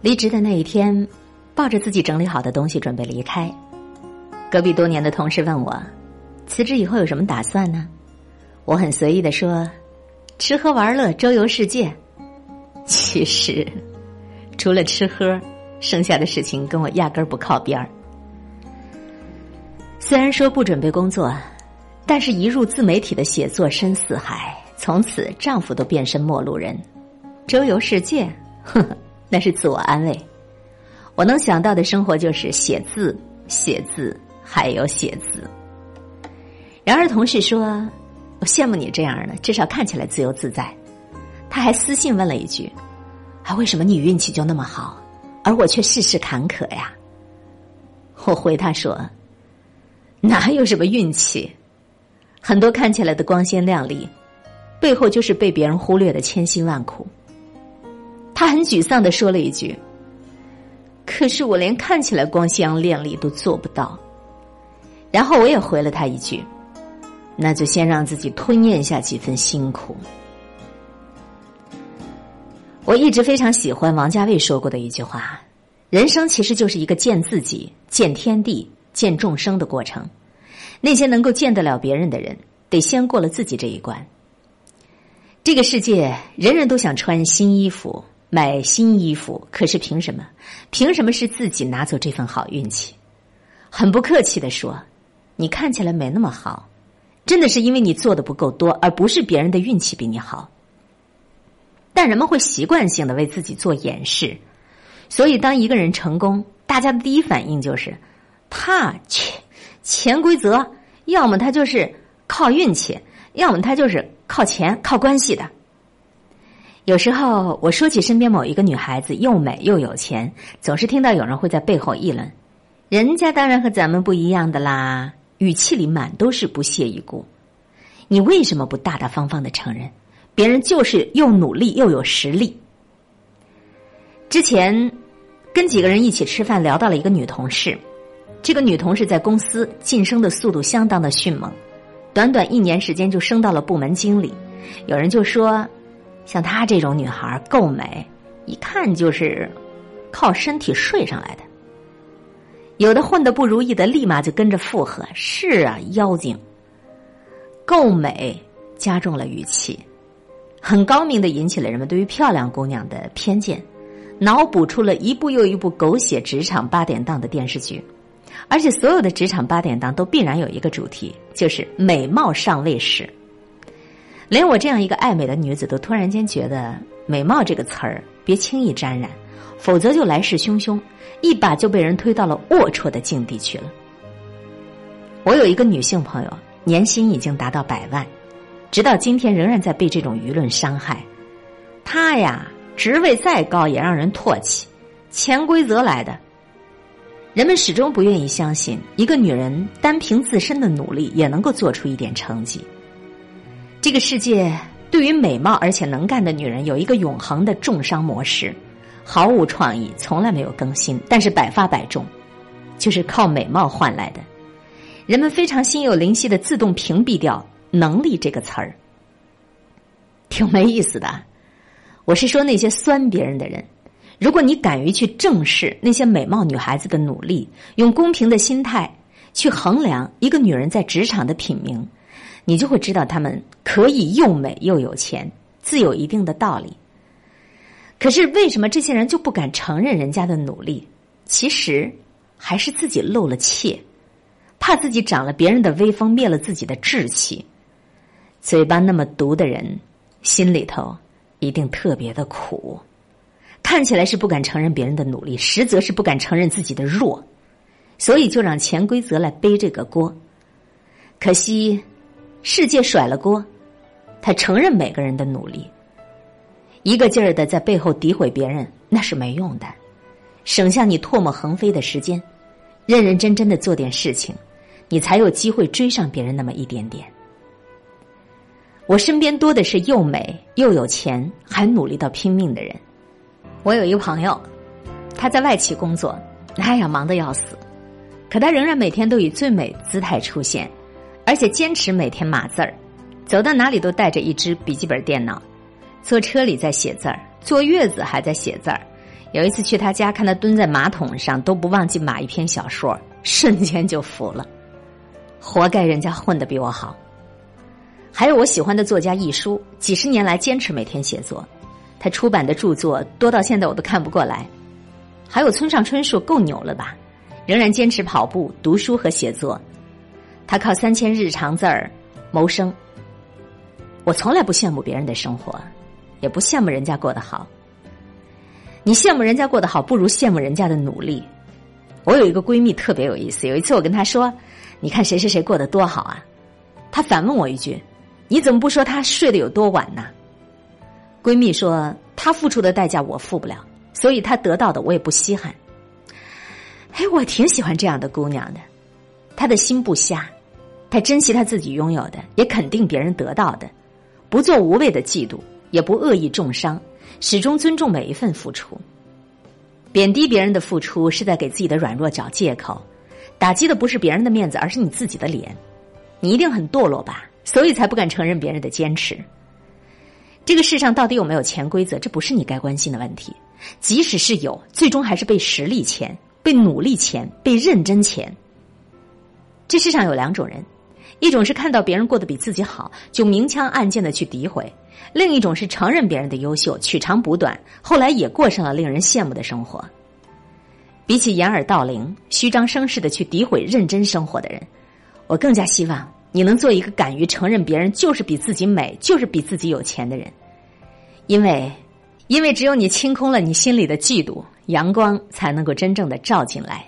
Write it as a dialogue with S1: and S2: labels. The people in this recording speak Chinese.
S1: 离职的那一天，抱着自己整理好的东西准备离开，隔壁多年的同事问我：“辞职以后有什么打算呢？”我很随意的说：“吃喝玩乐，周游世界。”其实，除了吃喝，剩下的事情跟我压根儿不靠边儿。虽然说不准备工作，但是一入自媒体的写作深似海，从此丈夫都变身陌路人，周游世界，呵呵。那是自我安慰，我能想到的生活就是写字、写字，还有写字。然而同事说：“我羡慕你这样的，至少看起来自由自在。”他还私信问了一句：“啊，为什么你运气就那么好，而我却事事坎坷呀？”我回他说：“哪有什么运气？很多看起来的光鲜亮丽，背后就是被别人忽略的千辛万苦。”他很沮丧的说了一句：“可是我连看起来光鲜亮丽都做不到。”然后我也回了他一句：“那就先让自己吞咽下几分辛苦。”我一直非常喜欢王家卫说过的一句话：“人生其实就是一个见自己、见天地、见众生的过程。那些能够见得了别人的人，得先过了自己这一关。这个世界，人人都想穿新衣服。”买新衣服，可是凭什么？凭什么是自己拿走这份好运气？很不客气的说，你看起来没那么好，真的是因为你做的不够多，而不是别人的运气比你好。但人们会习惯性的为自己做掩饰，所以当一个人成功，大家的第一反应就是他去潜规则，要么他就是靠运气，要么他就是靠钱、靠关系的。有时候我说起身边某一个女孩子又美又有钱，总是听到有人会在背后议论：“人家当然和咱们不一样的啦。”语气里满都是不屑一顾。你为什么不大大方方的承认，别人就是又努力又有实力？之前跟几个人一起吃饭，聊到了一个女同事。这个女同事在公司晋升的速度相当的迅猛，短短一年时间就升到了部门经理。有人就说。像她这种女孩够美，一看就是靠身体睡上来的。有的混的不如意的，立马就跟着附和：“是啊，妖精，够美。”加重了语气，很高明的引起了人们对于漂亮姑娘的偏见，脑补出了一部又一部狗血职场八点档的电视剧，而且所有的职场八点档都必然有一个主题，就是美貌上位时。连我这样一个爱美的女子都突然间觉得“美貌”这个词儿别轻易沾染，否则就来势汹汹，一把就被人推到了龌龊的境地去了。我有一个女性朋友，年薪已经达到百万，直到今天仍然在被这种舆论伤害。她呀，职位再高也让人唾弃，潜规则来的。人们始终不愿意相信，一个女人单凭自身的努力也能够做出一点成绩。这个世界对于美貌而且能干的女人有一个永恒的重伤模式，毫无创意，从来没有更新，但是百发百中，就是靠美貌换来的。人们非常心有灵犀的自动屏蔽掉“能力”这个词儿，挺没意思的。我是说那些酸别人的人，如果你敢于去正视那些美貌女孩子的努力，用公平的心态去衡量一个女人在职场的品名。你就会知道，他们可以又美又有钱，自有一定的道理。可是为什么这些人就不敢承认人家的努力？其实还是自己露了怯，怕自己长了别人的威风，灭了自己的志气。嘴巴那么毒的人，心里头一定特别的苦。看起来是不敢承认别人的努力，实则是不敢承认自己的弱，所以就让潜规则来背这个锅。可惜。世界甩了锅，他承认每个人的努力，一个劲儿的在背后诋毁别人，那是没用的，省下你唾沫横飞的时间，认认真真的做点事情，你才有机会追上别人那么一点点。我身边多的是又美又有钱还努力到拼命的人。我有一朋友，他在外企工作，哎呀忙得要死，可他仍然每天都以最美姿态出现。而且坚持每天码字儿，走到哪里都带着一支笔记本电脑，坐车里在写字儿，坐月子还在写字儿，有一次去他家，看他蹲在马桶上都不忘记码一篇小说，瞬间就服了，活该人家混得比我好。还有我喜欢的作家易舒，几十年来坚持每天写作，他出版的著作多到现在我都看不过来。还有村上春树，够牛了吧？仍然坚持跑步、读书和写作，他靠三千日常字儿谋生。我从来不羡慕别人的生活，也不羡慕人家过得好。你羡慕人家过得好，不如羡慕人家的努力。我有一个闺蜜特别有意思，有一次我跟她说：“你看谁谁谁过得多好啊？”她反问我一句。你怎么不说他睡得有多晚呢？闺蜜说他付出的代价我付不了，所以他得到的我也不稀罕。哎，我挺喜欢这样的姑娘的，她的心不瞎，他珍惜他自己拥有的，也肯定别人得到的，不做无谓的嫉妒，也不恶意重伤，始终尊重每一份付出。贬低别人的付出是在给自己的软弱找借口，打击的不是别人的面子，而是你自己的脸。你一定很堕落吧？所以才不敢承认别人的坚持。这个世上到底有没有潜规则？这不是你该关心的问题。即使是有，最终还是被实力钱、被努力钱、被认真钱。这世上有两种人：一种是看到别人过得比自己好，就明枪暗箭的去诋毁；另一种是承认别人的优秀，取长补短，后来也过上了令人羡慕的生活。比起掩耳盗铃、虚张声势的去诋毁认真生活的人，我更加希望。你能做一个敢于承认别人就是比自己美，就是比自己有钱的人，因为，因为只有你清空了你心里的嫉妒，阳光才能够真正的照进来。